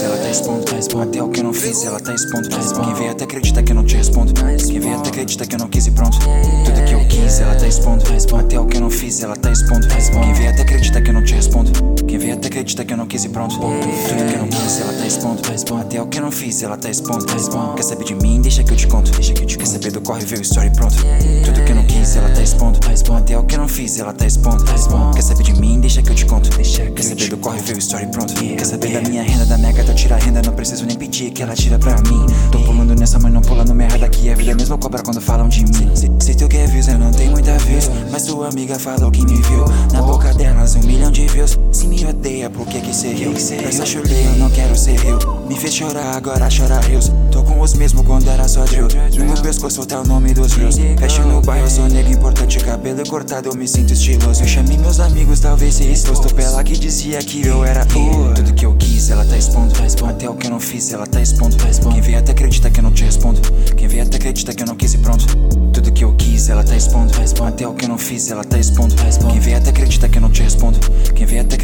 ela tá expondo. Até o que eu não fiz, ela tá expondo. Quem vê até acredita que eu não te respondo. Quem vê até acredita que eu não quis e pronto. Tudo que eu quis, ela tá expondo. Até o que eu não fiz, ela tá expondo. Quem vê até acredita que eu não te respondo. Quem vê até acredita que eu não quis e pronto. Tudo que eu não quis, ela tá expondo. Até o que eu não fiz, ela tá expondo. Quer saber de mim? Deixa que eu te conto. Deixa que eu te Quer saber do corre, vê o story pronto. Tudo que eu não quis, ela tá expondo. Até o que eu não fiz, ela tá expondo. Quer saber de mim? Deixa que eu te conto. Quer saber do corre, vê o story pronto. Quer saber da minha renda. Não preciso nem pedir que ela tira pra mim. Tô pulando nessa, mas não pula no merda que a vida mesmo cobra quando falam de mim. Se, se tu quer views, eu não tenho muita views. Mas tua amiga falou que me viu. Na boca delas, um milhão de views. Se me odeia, por que que ser eu? Essa chulei, eu não quero ser eu. Me fez chorar, agora chora rios. Tô com os mesmos quando era só drill. No meu pescoço tá o nome dos rios. Fecho no bairro, sou negro importante. Cabelo cortado, eu me sinto estiloso. Eu chamei meus amigos, talvez se exposto. Pela que dizia que eu era o. Tudo que eu quis, ela tá expondo. Até o que eu não fiz, ela tá expondo. Quem vê até acredita que eu não te respondo. Quem vê até acredita que eu não quis e pronto. Tudo que eu quis, ela tá expondo. Até o que eu não fiz, ela tá expondo. Quem vê até acredita que eu não te respondo.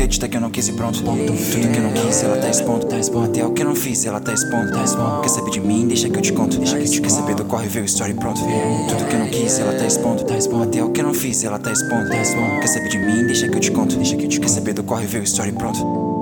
Acredita que eu não quis e pronto. Tudo que eu não quis, ela tá expondo. Até o que eu não fiz, ela tá expondo. Quer saber de mim? Deixa que eu te conto. Deixa que eu te Quer saber do corre, vê o story pronto. Tudo que eu não quis, ela tá expondo. Até o que eu não fiz, ela tá expondo. Quer saber de mim? Deixa que eu te conto. Deixa que eu te Quer saber do corre, vê o story pronto.